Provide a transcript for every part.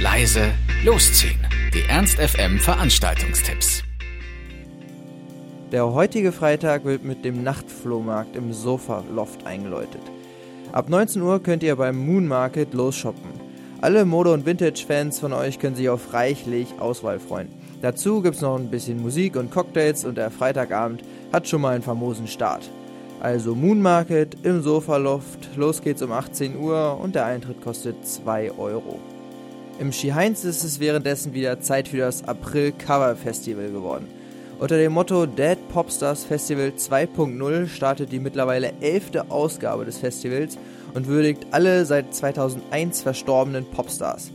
leise, losziehen. Die Ernst FM Veranstaltungstipps. Der heutige Freitag wird mit dem Nachtflohmarkt im Sofa Loft eingeläutet. Ab 19 Uhr könnt ihr beim Moon Market losshoppen. Alle Mode- und Vintage-Fans von euch können sich auf reichlich Auswahl freuen. Dazu gibt's noch ein bisschen Musik und Cocktails und der Freitagabend hat schon mal einen famosen Start. Also Moon Market im Sofaloft, los geht's um 18 Uhr und der Eintritt kostet 2 Euro. Im Skiheinz ist es währenddessen wieder Zeit für das April Cover Festival geworden. Unter dem Motto Dead Popstars Festival 2.0 startet die mittlerweile elfte Ausgabe des Festivals und würdigt alle seit 2001 verstorbenen Popstars.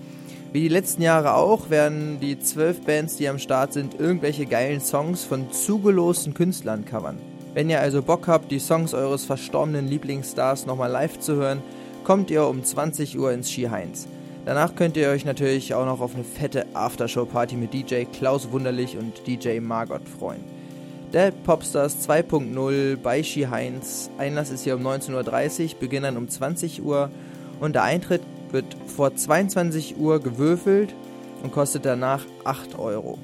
Wie die letzten Jahre auch werden die zwölf Bands, die am Start sind, irgendwelche geilen Songs von zugelosten Künstlern covern. Wenn ihr also Bock habt, die Songs eures verstorbenen Lieblingsstars nochmal live zu hören, kommt ihr um 20 Uhr ins Ski Heinz. Danach könnt ihr euch natürlich auch noch auf eine fette Aftershow-Party mit DJ Klaus Wunderlich und DJ Margot freuen. Dead Popstars 2.0 bei Ski Heinz. Einlass ist hier um 19.30 Uhr, Beginn dann um 20 Uhr und der Eintritt wird vor 22 Uhr gewürfelt und kostet danach 8 Euro.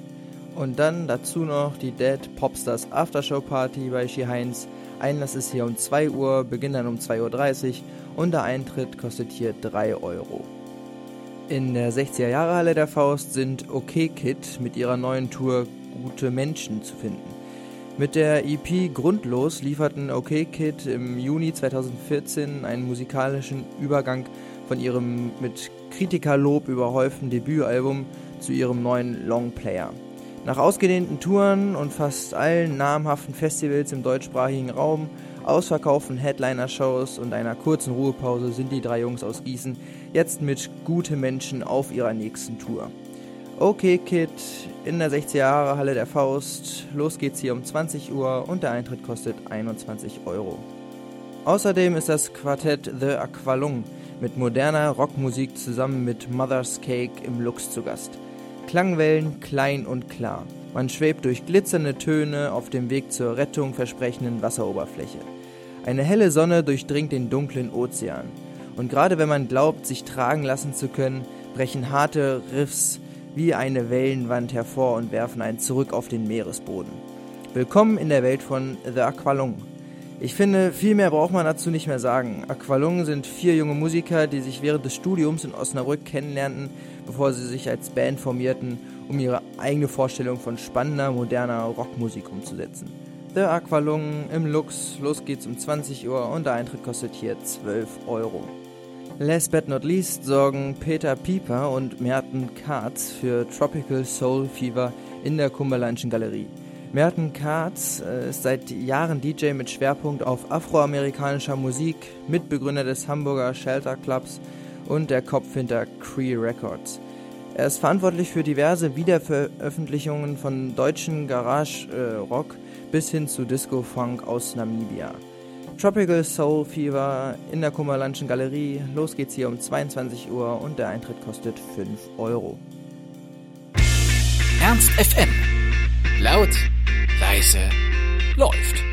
Und dann dazu noch die Dead Popstars Aftershow Party bei Ski Heinz. Einlass ist hier um 2 Uhr, Beginn dann um 2.30 Uhr und der Eintritt kostet hier 3 Euro. In der 60er Jahre Halle der Faust sind OK Kid mit ihrer neuen Tour Gute Menschen zu finden. Mit der EP Grundlos lieferten OK Kid im Juni 2014 einen musikalischen Übergang von ihrem mit Kritikerlob überhäuften Debütalbum zu ihrem neuen Longplayer. Nach ausgedehnten Touren und fast allen namhaften Festivals im deutschsprachigen Raum, ausverkauften Headliner-Shows und einer kurzen Ruhepause sind die drei Jungs aus Gießen jetzt mit Gute Menschen auf ihrer nächsten Tour. Okay Kid in der 60er Jahre Halle der Faust. Los geht's hier um 20 Uhr und der Eintritt kostet 21 Euro. Außerdem ist das Quartett The Aqualung mit moderner Rockmusik zusammen mit Mother's Cake im Lux zu Gast. Klangwellen klein und klar. Man schwebt durch glitzernde Töne auf dem Weg zur Rettung versprechenden Wasseroberfläche. Eine helle Sonne durchdringt den dunklen Ozean. Und gerade wenn man glaubt, sich tragen lassen zu können, brechen harte Riffs wie eine Wellenwand hervor und werfen einen zurück auf den Meeresboden. Willkommen in der Welt von The Aqualung. Ich finde, viel mehr braucht man dazu nicht mehr sagen. Aqualung sind vier junge Musiker, die sich während des Studiums in Osnabrück kennenlernten, bevor sie sich als Band formierten, um ihre eigene Vorstellung von spannender, moderner Rockmusik umzusetzen. The Aqualung im Lux, los geht's um 20 Uhr und der Eintritt kostet hier 12 Euro. Last but not least sorgen Peter Pieper und Merten Katz für Tropical Soul Fever in der Kumberlandschen Galerie. Merten Katz äh, ist seit Jahren DJ mit Schwerpunkt auf afroamerikanischer Musik, Mitbegründer des Hamburger Shelter Clubs und der Kopf hinter Cree Records. Er ist verantwortlich für diverse Wiederveröffentlichungen von deutschen Garage-Rock bis hin zu Disco-Funk aus Namibia. Tropical Soul Fever in der Kummerlandschen Galerie. Los geht's hier um 22 Uhr und der Eintritt kostet 5 Euro. Ernst FM. Laut, leise, läuft.